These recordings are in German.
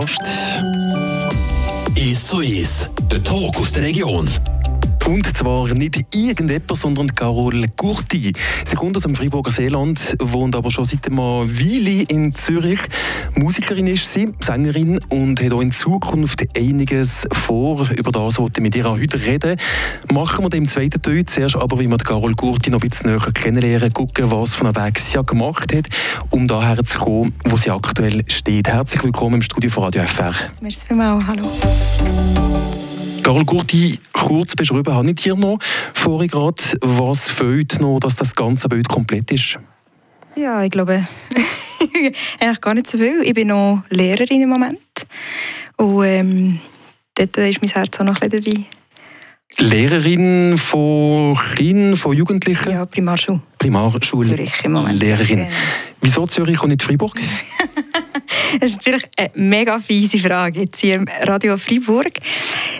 Post. Ist so ist. Der Talk aus der Region. Und zwar nicht irgendjemand, sondern Carol Gurti. Sie kommt aus dem Freiburger Seeland, wohnt aber schon seit einer Weile in Zürich. Musikerin ist sie, Sängerin und hat auch in Zukunft einiges vor. Über das wollte ich mit ihr heute reden. Machen wir dem zweiten Teil zuerst aber, wie wir Carol Gurti noch ein bisschen näher kennenlernen, gucken, was von einem Weg sie gemacht hat, um daher zu kommen, wo sie aktuell steht. Herzlich willkommen im Studio von Radio FR. Merci vielmals, hallo. Carol Gurti, kurz beschrieben, habe ich hier noch vorhin gerade. Was fehlt noch, dass das ganze Bild komplett ist? Ja, ich glaube, eigentlich gar nicht so viel. Ich bin noch Lehrerin im Moment. Und ähm, dort ist mein Herz auch noch ein bisschen dabei. Lehrerin von Kindern, von Jugendlichen? Ja, Primarschule. Primarschule. Zürich im Moment. Lehrerin. Genau. Wieso Zürich und nicht Freiburg? Das ist natürlich eine mega fiese Frage jetzt hier im Radio Freiburg.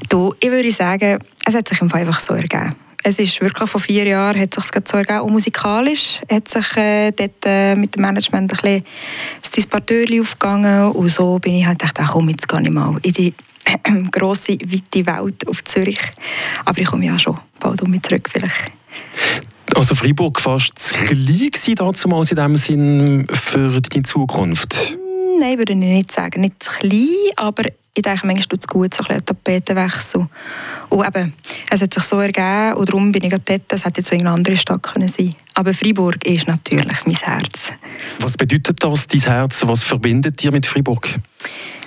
Du, ich würde sagen, es hat sich einfach so ergeben. Es ist wirklich vor vier Jahren hat sich so ergeben, auch musikalisch hat sich äh, dort äh, mit dem Management ein bisschen das Dispartörli aufgegangen und so bin ich halt gedacht, ach komm, jetzt gehe ich mal in die grosse, weite Welt auf Zürich. Aber ich komme ja schon bald um mich zurück vielleicht. Also Freiburg fast zu klein gewesen damals in dem Sinn für deine Zukunft? Nein, würde ich nicht sagen. Nicht klein, aber ich denke, manchmal tut es gut, so ein Tapetenwechsel. Und eben, es hat sich so ergeben und darum bin ich dort. Es hätte jetzt so eine andere Stadt können sein Aber Freiburg ist natürlich mein Herz. Was bedeutet das, dein Herz? Was verbindet dir mit Freiburg?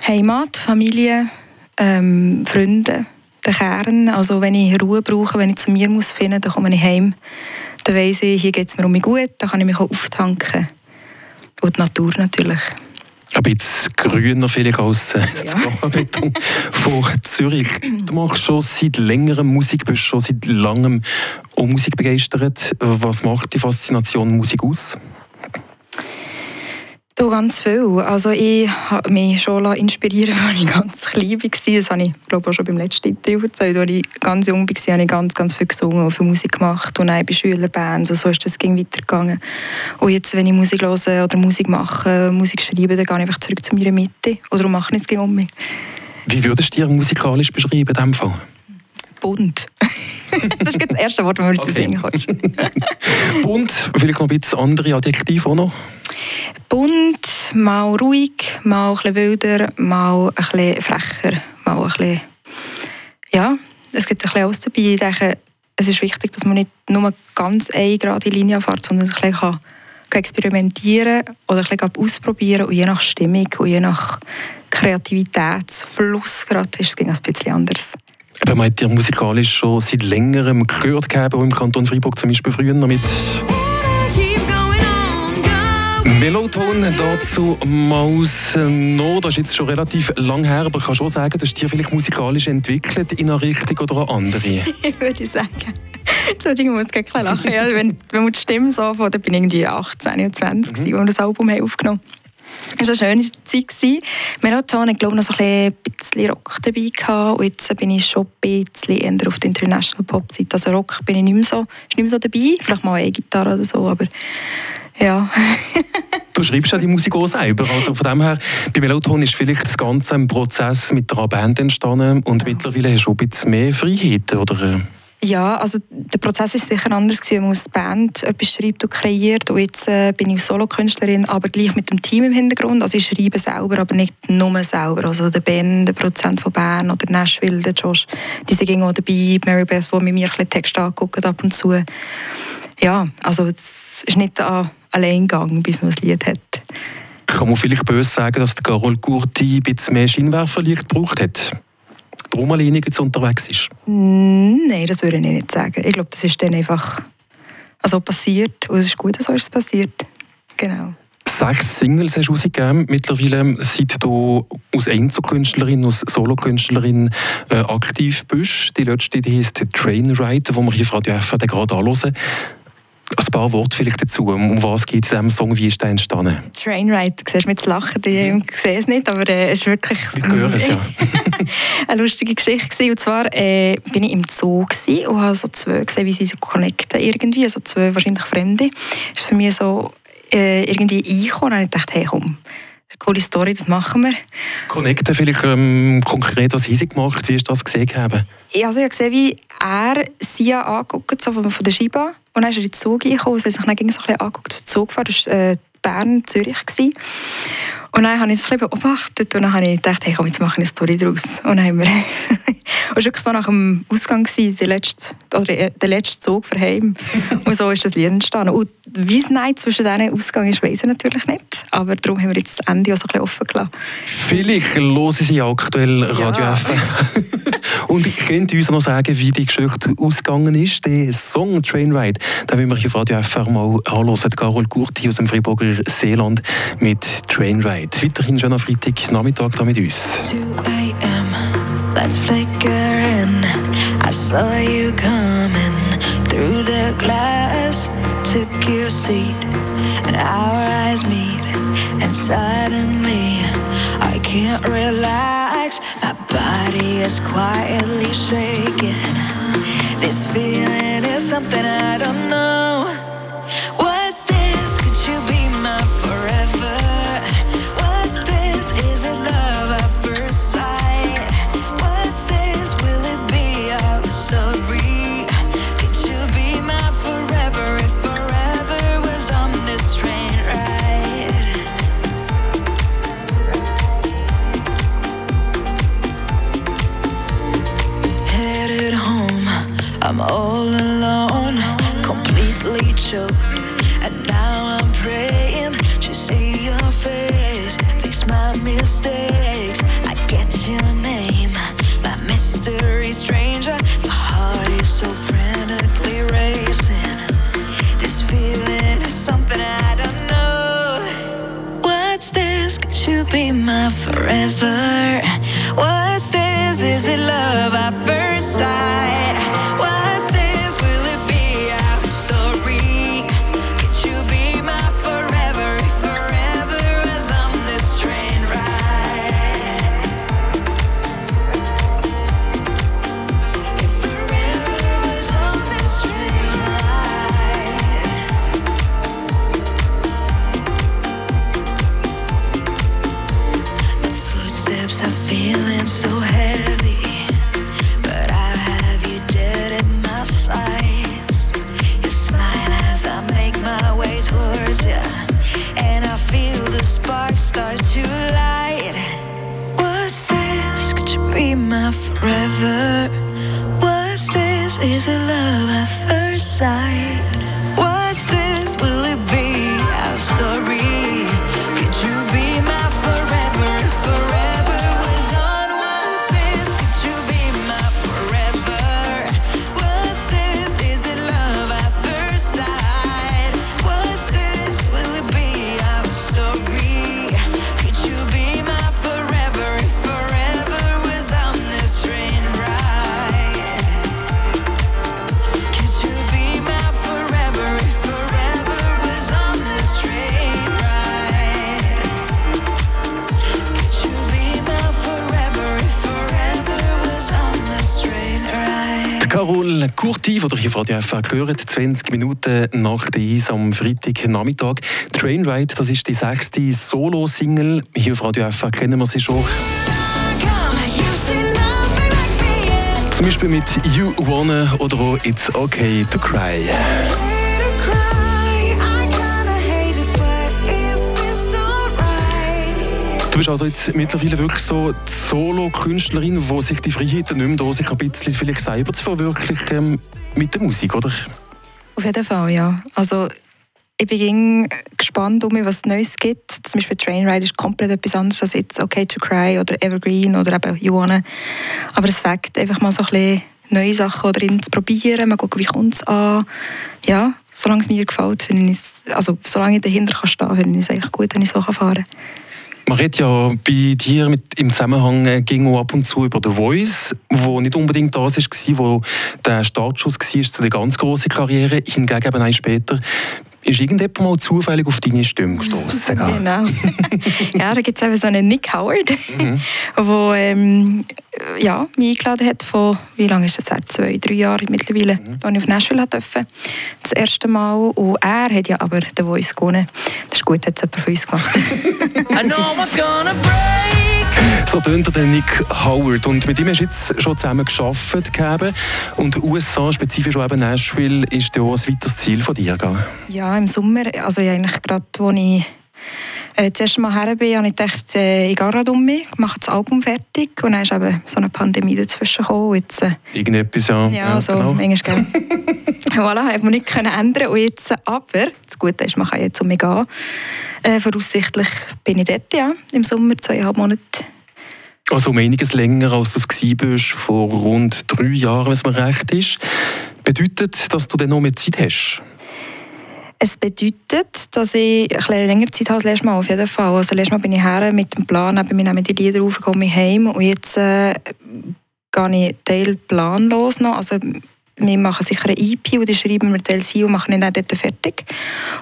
Heimat, Familie, ähm, Freunde, der Kern. Also wenn ich Ruhe brauche, wenn ich zu mir muss finden, dann komme ich heim. Dann weiss ich, hier geht es mir um mich gut, dann kann ich mich auch auftanken. Und die Natur natürlich. Ein bisschen grüner vielleicht als äh, Ja. Beton von Zürich. Du machst schon seit längerem Musik, bist schon seit langem auch Musik begeistert. Was macht die Faszination Musik aus? Du, ganz viel. Also ich habe mich schon inspirieren als ich ganz klein war. Das habe ich, glaube ich, auch schon beim letzten Interview erzählt. Als ich ganz jung war, habe ich ganz, ganz viel gesungen und viel Musik gemacht. Und auch bei Schülerbands. Und so ist das ging weitergegangen. Und jetzt, wenn ich Musik höre oder Musik mache, Musik schreibe, dann gehe ich einfach zurück zu meiner Mitte. Oder mache ich es um mich. Wie würdest du dir musikalisch beschreiben in diesem Fall? Bunt. das ist das erste Wort, das mir Okay. zu singen kannst. Und vielleicht noch ein bisschen andere Adjektive auch noch. Bunt, mal ruhig, mal ein wilder, mal ein bisschen frecher, mal ein bisschen... Ja, es gibt ein bisschen alles dabei. Ich denke, es ist wichtig, dass man nicht nur ganz eine gerade Linie fährt, sondern ein bisschen kann experimentieren oder ein bisschen ausprobieren und je nach Stimmung und je nach Kreativitätsfluss gerade ist es ein bisschen anders. Aber man hat dir musikalisch schon seit längerem gehört auch im Kanton Freiburg zum Beispiel früher noch mit Melloton dazu Maus no. Das ist jetzt schon relativ lang her, aber ich kann schon sagen, du hast dich vielleicht musikalisch entwickelt in eine Richtung oder eine andere. ich würde sagen. Entschuldigung, ich muss gleich lachen. Ja, wenn, wenn man die Stimme so von, dann bin ich irgendwie 18 oder 20, mhm. als wir das Album haben aufgenommen haben. Es war eine schöne Zeit. gewesen. Marathon, ich glaube, noch so ein bisschen Rock dabei gehabt. Und jetzt bin ich schon ein bisschen eher auf der International Pop-Seite. Also Rock bin ich nicht mehr so, ist nicht mehr so dabei. Vielleicht mal eine Gitarre oder so, aber ja. Du schreibst ja die Musik auch selber. Also von dem her, bei Melloton ist vielleicht das Ganze ein Prozess mit einer Band entstanden und Ja. mittlerweile hast du ein bisschen mehr Freiheit, oder? Ja, also der Prozess ist sicher anders gewesen, wenn man als Band etwas schreibt und kreiert. Und jetzt äh, bin ich Solokünstlerin, aber gleich mit dem Team im Hintergrund. Also ich schreibe selber, aber nicht nur selber. Also der Ben, der Produzent von Bern oder Nashville, der Josh, die sind auch dabei. Mary Beth, die mit mir ein bisschen Text anguckt ab und zu. Ja, also es ist nicht ein Alleingang, bis man ein Lied hat. Kann man vielleicht böse sagen, dass der Carol Gurti ein bisschen mehr Scheinwerferlicht gebraucht hat? Darum alleine jetzt unterwegs ist. Mm, Nein, das würde ich nicht sagen. Ich glaube, das ist dann einfach also passiert. Und es ist gut, dass so ist es passiert. Genau. Sechs Singles hast du rausgegeben. Mittlerweile, seit du als Einzelkünstlerin, als Solokünstlerin äh, aktiv bist. Die letzte die heisst Trainride, wo wir hier auf Radio FR gerade anhören. Ein paar Worte vielleicht dazu. Um was geht es in diesem Song? Wie ist der entstanden? Trainride, du siehst mich zu lachen, ich sehe es nicht, aber äh, es ist wirklich Wir hören es ja. eine lustige Geschichte. Gewesen. Und zwar äh, bin ich im Zoo gewesen und habe so zwei gesehen, wie sie so connecten irgendwie, so zwei wahrscheinlich Fremde. Das ist für mich so äh, irgendwie eingekommen und ich dachte, hey komm, coole Story, das machen wir. Connecten vielleicht ähm, konkret, was haben Sie gemacht? Wie hast du das gesehen? Haben? Ja, also ich habe gesehen, wie er Sia angeguckt so von der Scheibe. Und dann ist er in den Zug gekommen. Sie haben sich dann so ein bisschen angeguckt, den Zug gefahren. Das war äh, Bern, Zürich. Gewesen. Und dann habe ich es ein bisschen beobachtet und dann habe ich gedacht, hey, komm, jetzt mache ich eine Story daraus. Und dann haben wir... Es war wirklich so nach dem Ausgang, gewesen, der, letzte, oder der letzte Zug für heim. und so ist das Lied entstanden. Und wie es Nein zwischen diesen Ausgang ist, weiß ich natürlich nicht. Aber darum haben wir jetzt das Ende auch so ein bisschen offen gelassen. Vielleicht hören Sie aktuell Radio ja. FM. und könnt uns noch sagen, wie die Geschichte ausgegangen ist. Der Song Trainride, den wollen wir hier auf Radio FM mal anhören. Carol Gurti aus dem Freiburger Seeland mit Trainride. Weiterhin schöner Freitagnachmittag da mit uns. 2 a.m. Let's flicker in. I saw you coming through the glass. Took your seat and our eyes meet. And suddenly I can't relax. My body is quietly shaking. This feeling is something I don't know. face, fix my mistakes. I get your name, my mystery stranger. My heart is so frantically racing. This feeling is something I don't know. What's this? Could you be my forever? Kurti, ihr hier von der FA gehört, 20 Minuten nach der Eis am Freitagnachmittag. Trainride, das ist die sechste Solo-Single. Hier auf Radio FA kennen wir sie schon. Zum Beispiel mit You Wanna oder auch It's Okay to Cry. Du bist also jetzt mittlerweile wirklich so die Solo-Künstlerin, die sich die Freiheit nimmt, um sich ein bisschen vielleicht selber zu verwirklichen mit der Musik, oder? Auf jeden Fall, ja. Also ich bin gespannt, um was Neues gibt. Zum Beispiel Trainride ist komplett etwas anderes als jetzt Okay to Cry oder Evergreen oder eben You Wanna. Aber es fängt einfach mal so ein bisschen neue Sachen drin zu probieren, mal gucken, wie kommt es an. Ja, solange es mir gefällt, finde ich es, also solange ich dahinter kann stehen, finde ich es eigentlich gut, wenn ich so fahren kann. Man redet ja bei dir mit, im Zusammenhang äh, ging ab und zu über The Voice, wo nicht unbedingt das war, wo der Startschuss war zu der ganz grossen Karriere. Hingegen eben ein später ist irgendjemand mal zufällig auf deine Stimme gestoßen? genau. ja, da gibt es eben so einen Nick Howard, mhm. der ähm, ja, mich eingeladen hat von, wie lange ist das her? Zwei, drei Jahre mittlerweile, mhm. als ich auf Nashville durfte. Das erste Mal. Und er hat ja aber den Voice gewonnen. Das ist gut, hat es jemand von uns gemacht. I know what's gonna break. So tönt der Nick Howard. Und mit ihm hast du jetzt schon zusammen gearbeitet. Und USA, spezifisch auch eben Nashville, ist ja auch ein weiteres Ziel von dir. Gell? Ja, im Sommer, also eigentlich gerade, als ich äh, das erste Mal her bin, habe ich gedacht, äh, ich gehe gerade um mich, mache das Album fertig. Und dann ist eben so eine Pandemie dazwischen gekommen. Jetzt, äh, Irgendetwas, ja. Ja, ja so, genau. manchmal, voilà, hat man nicht können ändern und jetzt, aber das Gute ist, man kann jetzt um mich gehen. Äh, voraussichtlich bin ich dort, ja, im Sommer, zweieinhalb Monate. Also um einiges länger, als du es bist, vor rund drei Jahren, wenn es mir recht ist. Bedeutet, dass du dann noch mehr Zeit hast? Es bedeutet, dass ich ein länger Zeit habe als letztes Mal, auf jeden Fall. Also letztes Mal bin ich her mit dem Plan, eben, wir nehmen die Lieder auf, komme heim und jetzt äh, gehe ich Teil planlos noch. Also wir machen sicher eine EP und die schreiben wir Teil und machen ihn dann dort fertig.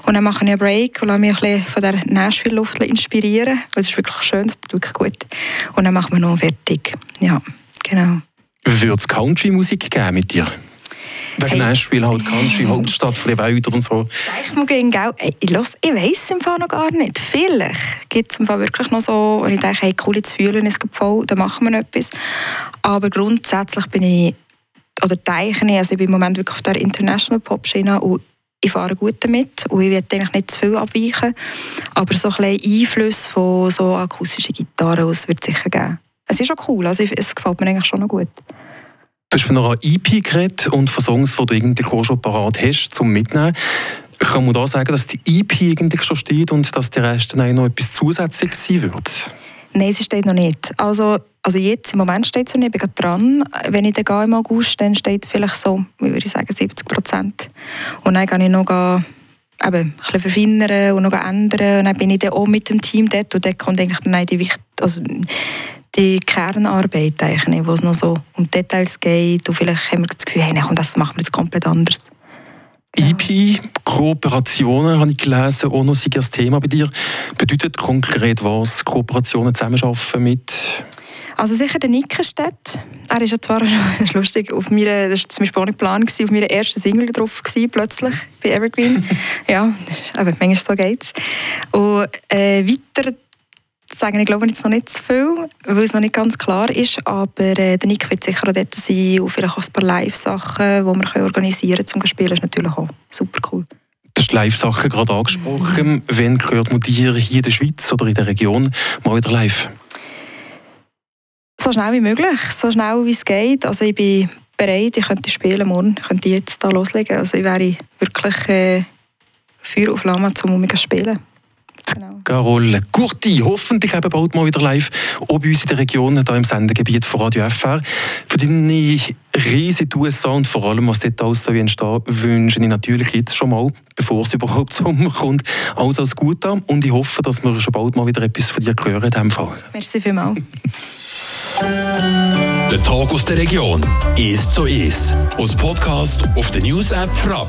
Und dann mache ich einen Break und lasse mich ein bisschen von der Nashville-Luft inspirieren. Das ist wirklich schön, das tut wirklich gut. Und dann machen wir noch fertig. Ja, genau. Würde es Country-Musik geben mit dir? Wegen hey. Nashville, halt Country, Hauptstadt von der Welt und so. Ich muss gehen, gell? Ich, los, ich weiss es im Fall noch gar nicht. Vielleicht gibt es im Fall wirklich noch so, und ich denke, hey, cool, jetzt fühlen es voll, dann machen wir noch etwas. Aber grundsätzlich bin ich oder denke ich, also ich bin im Moment wirklich auf der International Pop Schiene und ich fahre gut damit und ich will eigentlich nicht zu viel abweichen, aber so ein bisschen Einfluss von so akustischen Gitarren aus wird es sicher geben. Es ist auch cool, also es gefällt mir eigentlich schon noch gut. Du hast von einer EP geredet und von Songs, die du irgendwie schon parat hast, zum Mitnehmen. Kann man da sagen, dass die EP eigentlich schon steht und dass der Rest dann noch etwas zusätzlich sein wird? Nein, sie steht noch nicht. Also, also jetzt, im Moment steht sie noch nicht, ich bin dran. Wenn ich dann im August, dann steht vielleicht so, wie würde ich sagen, 70 Prozent. Und dann gehe ich noch gehen, eben, ein bisschen verfeinern und noch ändern. Und dann bin ich dann auch mit dem Team dort und dort kommt eigentlich dann die, also die Kernarbeit, eigentlich, wo es noch so um Details geht und vielleicht haben wir das Gefühl, hey, komm, das machen wir jetzt komplett anders. EP, Kooperationen, habe ich gelesen, auch noch ein Thema bei dir. Bedeutet konkret was, Kooperationen zusammenarbeiten mit? Also sicher der Nickenstedt. Er ist ja zwar, das ist lustig, auf meiner, das war zum Beispiel auch nicht Plan, auf meiner ersten Single drauf gewesen, plötzlich, bei Evergreen. ja, aber manchmal so geht's. Und äh, weiter sagen, ich glaube jetzt noch nicht zu viel, weil es noch nicht ganz klar ist, aber äh, der Nick wird sicher auch dort sein und vielleicht auch ein paar Live-Sachen, die wir organisieren können zum Spielen, ist natürlich auch super cool. Du hast Live-Sachen gerade angesprochen. Mhm. Wann gehört man dir hier in der Schweiz oder in der Region mal wieder live? So schnell wie möglich, so schnell wie es geht. Also ich bin bereit, ich könnte spielen morgen, ich könnte jetzt da loslegen. Also ich wäre wirklich äh, Feuer auf Lama, um zu spielen. Genau. Carol Gurti, hoffentlich eben bald mal wieder live, auch bei uns in der Region, hier im Sendegebiet von Radio FR. Für deine Reise in die USA und vor allem, was dort alles so entstehen, wünsche ich natürlich jetzt schon mal, bevor es überhaupt Sommer kommt, alles als gut an. Und ich hoffe, dass wir schon bald mal wieder etwas von dir hören in diesem Fall. Merci vielmals. Der Tag aus der Region ist so ist. Aus Podcast auf der News App Frapp.